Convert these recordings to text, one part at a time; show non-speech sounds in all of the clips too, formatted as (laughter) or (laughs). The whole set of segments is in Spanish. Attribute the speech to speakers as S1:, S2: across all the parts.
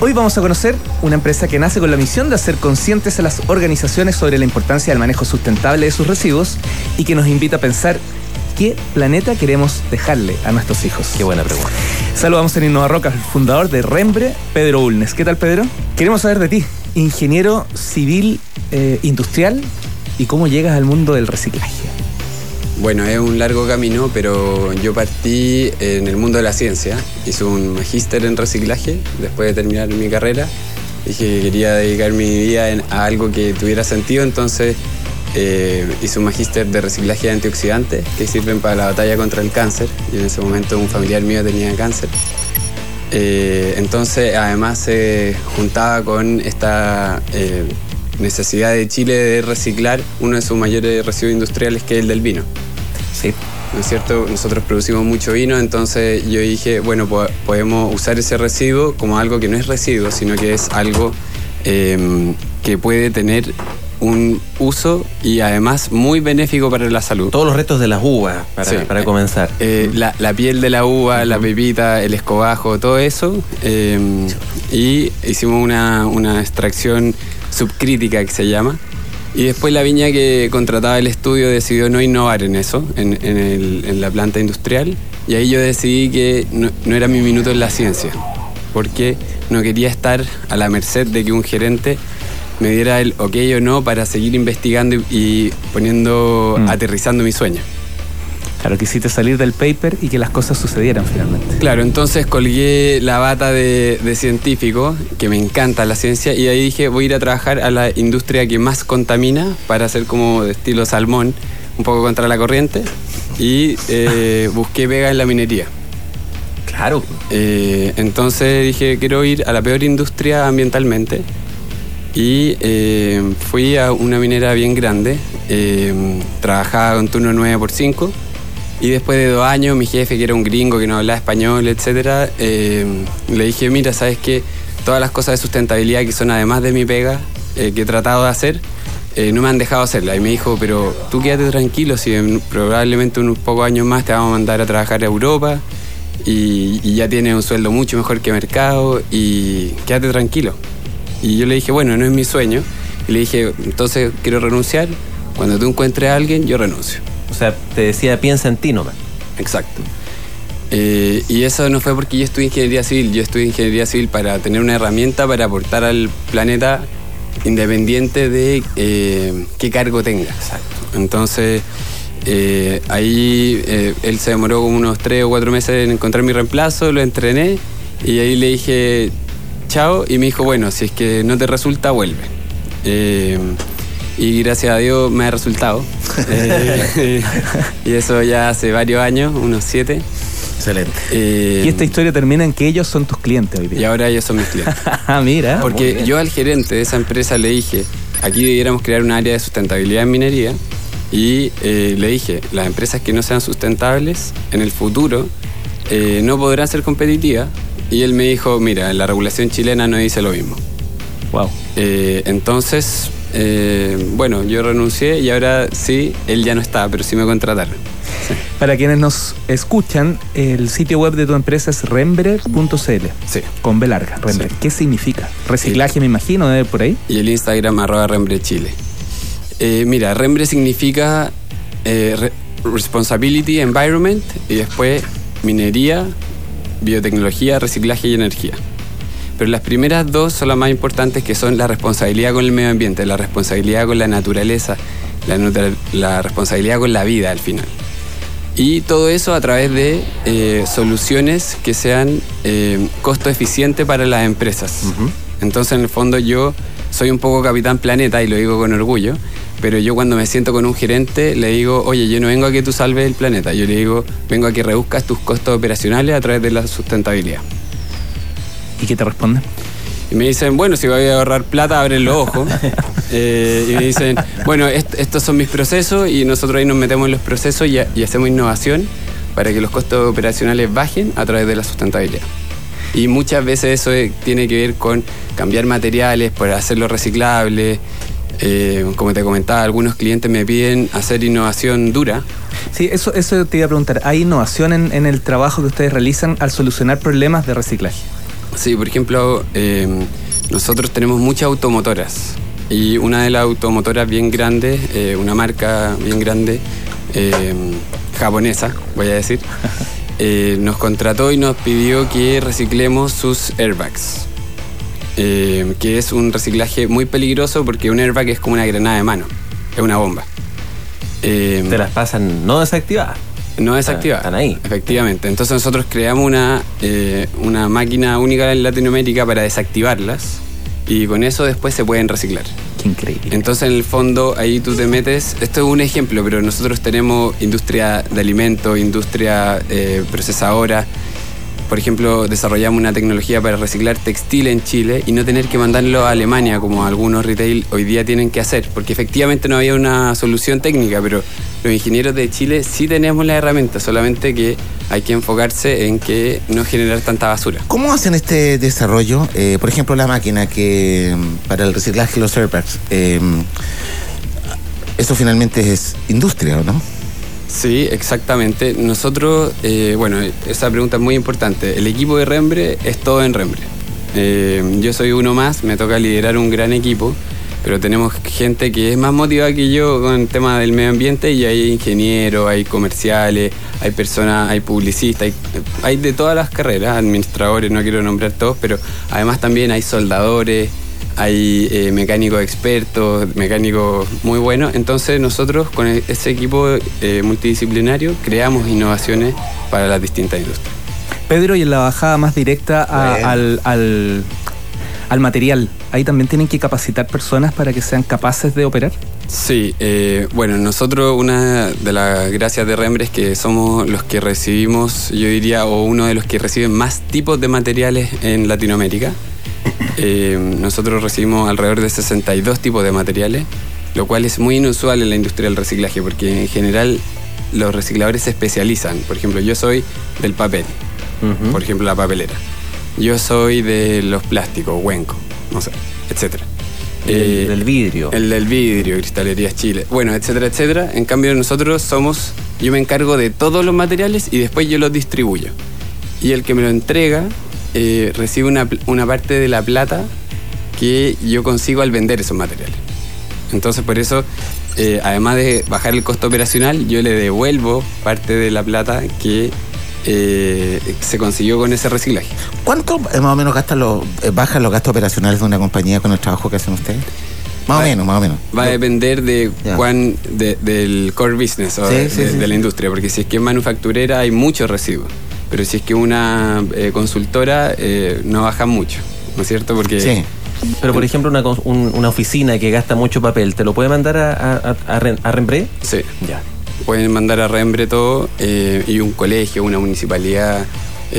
S1: Hoy vamos a conocer una empresa que nace con la misión de hacer conscientes a las organizaciones sobre la importancia del manejo sustentable de sus residuos y que nos invita a pensar qué planeta queremos dejarle a nuestros hijos.
S2: Qué buena pregunta.
S1: Saludamos en Innova Roca, el fundador de Rembre, Pedro Ulnes. ¿Qué tal, Pedro? Queremos saber de ti, ingeniero civil eh, industrial, y cómo llegas al mundo del reciclaje.
S3: Bueno, es un largo camino, pero yo partí en el mundo de la ciencia. Hice un magíster en reciclaje después de terminar mi carrera. Dije que quería dedicar mi vida a algo que tuviera sentido, entonces eh, hice un magíster de reciclaje de antioxidantes que sirven para la batalla contra el cáncer. Y en ese momento un familiar mío tenía cáncer. Eh, entonces, además se juntaba con esta eh, necesidad de Chile de reciclar uno de sus mayores residuos industriales, que es el del vino.
S1: Sí.
S3: ¿No es cierto? Nosotros producimos mucho vino, entonces yo dije, bueno, podemos usar ese residuo como algo que no es residuo, sino que es algo em, que puede tener un uso y además muy benéfico para la salud.
S2: Todos los restos de las uvas, para, comenzar.
S3: Eh, la, piel de la uva, la pepita, el escobajo, todo eso. Em, y hicimos una, una extracción subcrítica que se llama y después la viña que contrataba el estudio decidió no innovar en eso, en, la planta industrial. Y ahí yo decidí que no, era mi minuto en la ciencia, porque no quería estar a la merced de que un gerente me diera el ok o no para seguir investigando y, poniendo, mm. aterrizando mi sueño.
S1: Claro, quisiste salir del paper y que las cosas sucedieran finalmente.
S3: Claro, entonces colgué la bata de, científico, que me encanta la ciencia, y ahí dije, voy a ir a trabajar a la industria que más contamina para hacer como de estilo salmón, un poco contra la corriente, y eh, (laughs) busqué pega en la minería.
S1: Claro.
S3: Eh, entonces dije, quiero ir a la peor industria ambientalmente, y eh, fui a una minera bien grande, trabajaba con turno 9 por 5 y después de dos años, mi jefe, que era un gringo que no hablaba español, etcétera, eh, le dije, mira, ¿sabes qué? Todas las cosas de sustentabilidad que son además de mi pega, eh, que he tratado de hacer, eh, no me han dejado hacerla. Y me dijo, pero tú quédate tranquilo, si probablemente unos pocos años más te vamos a mandar a trabajar a Europa y, y ya tienes un sueldo mucho mejor que mercado y quédate tranquilo. Y yo le dije, bueno, no es mi sueño. Y le dije, entonces quiero renunciar. Cuando tú encuentres a alguien, yo renuncio.
S2: O sea, te decía, piensa en ti nomás.
S3: Exacto. Eh, y eso no fue porque yo estudié ingeniería civil, yo estudié ingeniería civil para tener una herramienta para aportar al planeta independiente de eh, qué cargo tenga. Exacto. Entonces, eh, ahí él se demoró como unos tres o cuatro meses en encontrar mi reemplazo, lo entrené y ahí le dije chao y me dijo, bueno, si es que no te resulta, vuelve y gracias a Dios me ha resultado. Eh, (laughs) y eso ya hace varios años, unos siete.
S2: Excelente.
S1: Eh, y esta historia termina en que ellos son tus clientes hoy día.
S3: Y ahora ellos son mis clientes. (laughs)
S1: ah, mira.
S3: Porque yo al gerente de esa empresa le dije, aquí debiéramos crear un área de sustentabilidad en minería. Y eh, le dije, las empresas que no sean sustentables en el futuro no podrán ser competitivas. Y él me dijo, mira, la regulación chilena no dice lo mismo.
S1: Wow.
S3: entonces, eh, bueno, yo renuncié y ahora sí, él ya no está, pero sí me contrataron.
S1: Para quienes nos escuchan, el sitio web de tu empresa es rembre.cl.
S3: Sí.
S1: Con B larga, Rembre. ¿Qué significa? Reciclaje, me imagino, debe por ahí.
S3: Y el Instagram arroba Rembre Chile. Eh, mira, Rembre significa eh, Responsibility Environment y después minería, biotecnología, reciclaje y energía. Pero las primeras dos son las más importantes, que son la responsabilidad con el medio ambiente, la responsabilidad con la naturaleza, la, responsabilidad con la vida al final. Y todo eso a través de eh, soluciones que sean eh, costo eficiente para las empresas. Entonces, en el fondo, yo soy un poco capitán planeta y lo digo con orgullo, pero yo cuando me siento con un gerente le digo, oye, yo no vengo a que tú salves el planeta, yo le digo, vengo a que reduzcas tus costos operacionales a través de la sustentabilidad.
S1: ¿Y qué te responde?
S3: Y me dicen, bueno, si voy a ahorrar plata, abren los ojos. (laughs) Eh, y me dicen, bueno, estos son mis procesos y nosotros ahí nos metemos en los procesos y, y hacemos innovación para que los costos operacionales bajen a través de la sustentabilidad. Y muchas veces eso tiene que ver con cambiar materiales, por hacerlo reciclable, eh, como te comentaba, algunos clientes me piden hacer innovación dura.
S1: Sí, eso, eso te iba a preguntar. ¿Hay innovación en, el trabajo que ustedes realizan al solucionar problemas de reciclaje?
S3: Sí, por ejemplo, eh, nosotros tenemos muchas automotoras y una de las automotoras bien grandes, eh, una marca bien grande, japonesa, voy a decir, (laughs) nos contrató y nos pidió que reciclemos sus airbags. Eh, que es un reciclaje muy peligroso porque un airbag es como una granada de mano, es una bomba.
S2: Eh, Te las pasan no desactivadas.
S3: No desactivadas. Están ahí. Efectivamente. Entonces nosotros creamos una, eh, una máquina única en Latinoamérica para desactivarlas y con eso después se pueden reciclar.
S1: Qué increíble.
S3: Entonces en el fondo ahí tú te metes, esto es un ejemplo, pero nosotros tenemos industria de alimentos, industria procesadora, por ejemplo, desarrollamos una tecnología para reciclar textil en Chile y no tener que mandarlo a Alemania como algunos retail hoy día tienen que hacer, porque efectivamente no había una solución técnica, pero los ingenieros de Chile sí tenemos la herramienta, solamente que hay que enfocarse en que no generar tanta basura.
S4: ¿Cómo hacen este desarrollo? Eh, por ejemplo, la máquina que mm, para el reciclaje de los airbags, eh, eso finalmente es industria, ¿no?
S3: Sí, exactamente. Nosotros, eh, bueno, esa pregunta es muy importante. El equipo de Rembre es todo en Rembre. Eh, yo soy uno más, me toca liderar un gran equipo, pero tenemos gente que es más motivada que yo con el tema del medio ambiente y hay ingenieros, hay comerciales, hay personas, hay publicistas, hay, hay de todas las carreras, administradores, no quiero nombrar todos, pero además también hay soldadores, hay eh, mecánicos expertos, mecánicos muy buenos. Entonces nosotros con e-, ese equipo eh, multidisciplinario creamos innovaciones para las distintas industrias.
S1: Pedro, y en la bajada más directa al, material, ¿ahí también tienen que capacitar personas para que sean capaces de operar?
S3: Sí, eh, bueno, nosotros una de las gracias de Rembre es que somos los que recibimos, yo diría, o uno de los que reciben más tipos de materiales en Latinoamérica. Eh, nosotros recibimos alrededor de 62 tipos de materiales, lo cual es muy inusual en la industria del reciclaje, porque en general los recicladores se especializan. Por ejemplo, yo soy del papel, por ejemplo, la papelera. Yo soy de los plásticos, huenco, no sé, etcétera.
S2: El eh, del vidrio.
S3: El del vidrio, Cristalerías Chile. Bueno, etcétera, etcétera. En cambio, nosotros somos, yo me encargo de todos los materiales y después yo los distribuyo. Y el que me lo entrega eh, recibe una, parte de la plata que yo consigo al vender esos materiales. Entonces por eso, eh, además de bajar el costo operacional, yo le devuelvo parte de la plata que eh, se consiguió con ese reciclaje.
S4: ¿Cuánto más o menos los, bajan los gastos operacionales de una compañía con el trabajo que hacen ustedes? Más o menos, más o menos.
S3: Va a depender de cuán del core business o de, la industria, porque si es que es manufacturera hay muchos residuos pero si es que una eh, consultora eh, no baja mucho, ¿no es cierto? Porque
S2: sí. Pero por ejemplo, una, una, oficina que gasta mucho papel, ¿te lo puede mandar a, a, a, Rembre?
S3: Sí. Ya. Pueden mandar a Rembre todo eh, y un colegio, una municipalidad,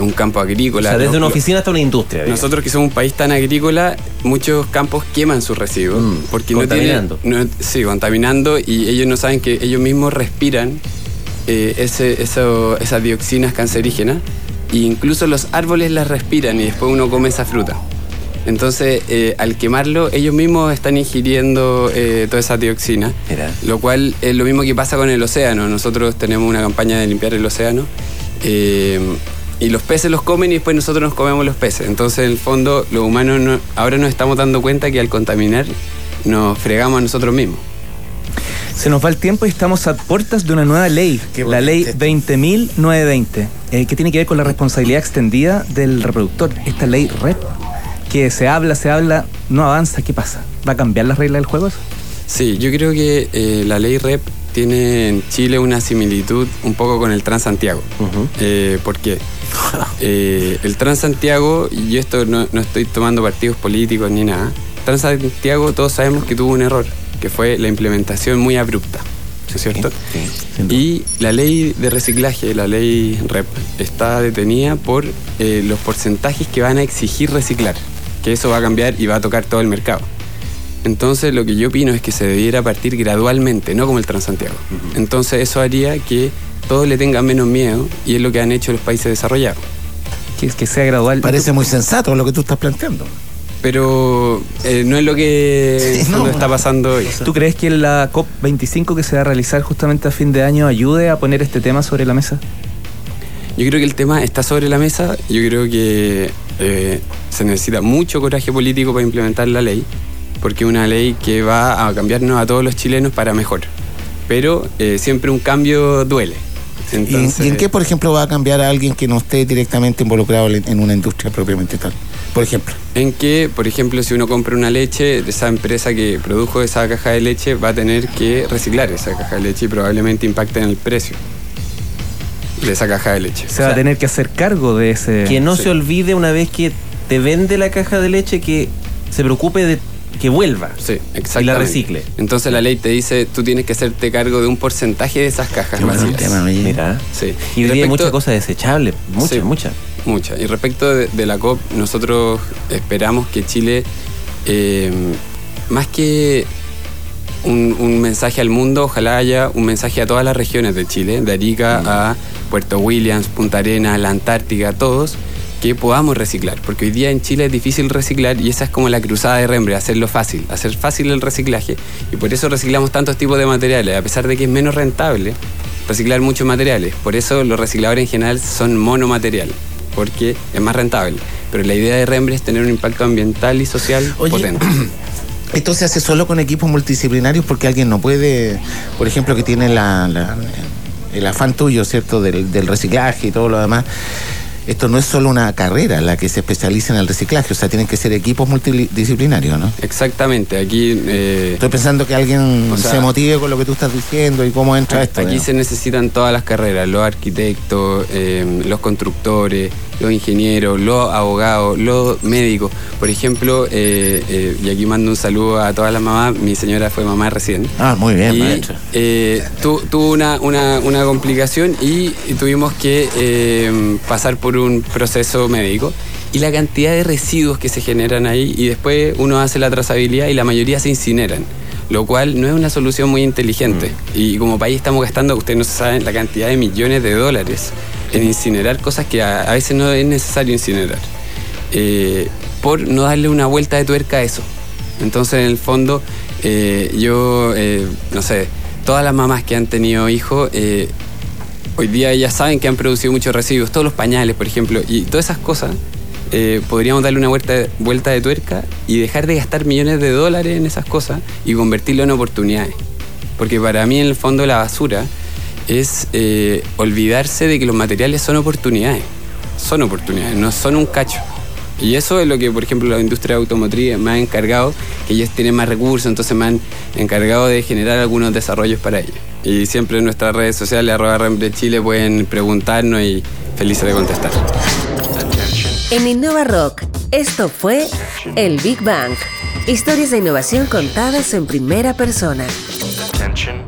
S3: un campo agrícola.
S2: O sea, desde una oficina hasta una industria.
S3: Nosotros que somos un país tan agrícola, muchos campos queman sus residuos. Mm, porque contaminando. No tienen, sí, contaminando y ellos no saben que ellos mismos respiran eh, ese, esas dioxinas cancerígenas e incluso los árboles las respiran y después uno come esa fruta. Entonces, eh, al quemarlo, ellos mismos están ingiriendo eh, toda esa dioxina, lo cual es lo mismo que pasa con el océano. Nosotros tenemos una campaña de limpiar el océano y los peces los comen y después nosotros nos comemos los peces. Entonces, en el fondo, los humanos ahora nos estamos dando cuenta que al contaminar nos fregamos a nosotros mismos.
S1: Se nos va el tiempo y estamos a puertas de una nueva ley, la ley 20.920, eh, que tiene que ver con la responsabilidad extendida del reproductor. Esta ley REP, que se habla, se habla, no avanza, ¿qué pasa? ¿Va a cambiar las reglas del juego
S3: Sí, yo creo que eh, la ley REP tiene en Chile una similitud un poco con el Transantiago. Eh, ¿Por qué? el Transantiago, y yo esto no, no estoy tomando partidos políticos ni nada, Transantiago todos sabemos que tuvo un error que fue la implementación muy abrupta. ¿no es cierto? y la ley de reciclaje, la ley REP, está detenida por eh, los porcentajes que van a exigir reciclar. que eso va a cambiar y va a tocar todo el mercado. Entonces lo que yo opino es que se debiera partir gradualmente, no como el Transantiago. Entonces eso haría que todos le tengan menos miedo y es lo que han hecho los países desarrollados.
S1: Que, que sea gradual.
S4: Parece muy sensato lo que tú estás planteando.
S3: Pero eh, no es lo que
S4: Sí, no.
S3: no está pasando hoy.
S1: ¿Tú crees que la COP25 que se va a realizar justamente a fin de año ayude a poner este tema sobre la mesa?
S3: Yo creo que el tema está sobre la mesa. Yo creo que eh, se necesita mucho coraje político para implementar la ley, porque es una ley que va a cambiarnos a todos los chilenos para mejor. Pero eh, siempre un cambio duele.
S4: ¿Y,
S3: Entonces,
S4: y en qué, por ejemplo, va a cambiar a alguien que no esté directamente involucrado en una industria propiamente tal? Por ejemplo.
S3: En que, por ejemplo, si uno compra una leche, esa empresa que produjo esa caja de leche va a tener que reciclar esa caja de leche y probablemente impacte en el precio de esa caja de leche.
S1: Se va a tener que hacer cargo de ese...
S2: Que no
S3: Sí.
S2: se olvide una vez que te vende la caja de leche que se preocupe de que vuelva.
S3: Sí.
S2: Y la recicle.
S3: Entonces la ley te dice, tú tienes que hacerte cargo de un porcentaje de esas cajas
S4: Qué bueno
S3: vacías.
S4: tema.
S2: Mira.
S3: Sí.
S2: Y hoy día hay
S3: respecto-
S2: muchas cosas desechables. Muchas,
S3: Sí.
S2: muchas.
S3: Muchas. Y respecto de, de la COP, nosotros esperamos que Chile, eh, más que un, un mensaje al mundo, ojalá haya un mensaje a todas las regiones de Chile, de Arica a Puerto Williams, Punta Arenas, la Antártica, todos, que podamos reciclar. Porque hoy día en Chile es difícil reciclar y esa es como la cruzada de Rembre, hacerlo fácil, hacer fácil el reciclaje. Y por eso reciclamos tantos tipos de materiales, a pesar de que es menos rentable reciclar muchos materiales. Por eso los recicladores en general son monomaterial, porque es más rentable. Pero la idea de Rembre es tener un impacto ambiental y social
S4: Oye,
S3: potente. (clears throat)
S4: Esto se hace solo con equipos multidisciplinarios porque alguien no puede, por ejemplo, que tiene la, la- el afán tuyo, ¿cierto?, del, del reciclaje y todo lo demás. Esto no es solo una carrera la que se especializa en el reciclaje, o sea, tienen que ser equipos multidisciplinarios, ¿no?
S3: Exactamente, aquí... eh,
S4: Estoy pensando que alguien
S3: O sea-
S4: se motive con lo que tú estás diciendo y cómo entra esto.
S3: Aquí se necesitan todas las carreras, los arquitectos, eh, los constructores, los ingenieros, los abogados, los médicos. Por ejemplo, eh, eh, y aquí mando un saludo a todas las mamás, mi señora fue mamá recién.
S4: Ah, muy bien,
S3: y
S4: maestro.
S3: eh, tu- tuvo una, una- una complicación y, tuvimos que eh, pasar por un proceso médico. Y la cantidad de residuos que se generan ahí y después uno hace la trazabilidad y la mayoría se incineran. Lo cual no es una solución muy inteligente. Y como país estamos gastando, ustedes no saben, la cantidad de millones de dólares en incinerar cosas que a, veces no es necesario incinerar. Eh, por no darle una vuelta de tuerca a eso. Entonces, en el fondo, eh, yo, eh, no sé, todas las mamás que han tenido hijos, hoy día ellas saben que han producido muchos residuos, todos los pañales, por ejemplo, y todas esas cosas, podríamos darle una vuelta, vuelta de tuerca y dejar de gastar millones de dólares en esas cosas y convertirlo en oportunidades. Porque para mí, en el fondo, la basura es eh, olvidarse de que los materiales son oportunidades. Son oportunidades, no son un cacho. Y eso es lo que, por ejemplo, la industria automotriz me ha encargado, que ellos tienen más recursos, entonces me han encargado de generar algunos desarrollos para ellos. Y siempre en nuestras redes sociales, arroba Rembre Chile, pueden preguntarnos y felices de contestar.
S5: En Innova Rock, esto fue El Big Bang. Historias de innovación contadas en primera persona.
S6: Attention,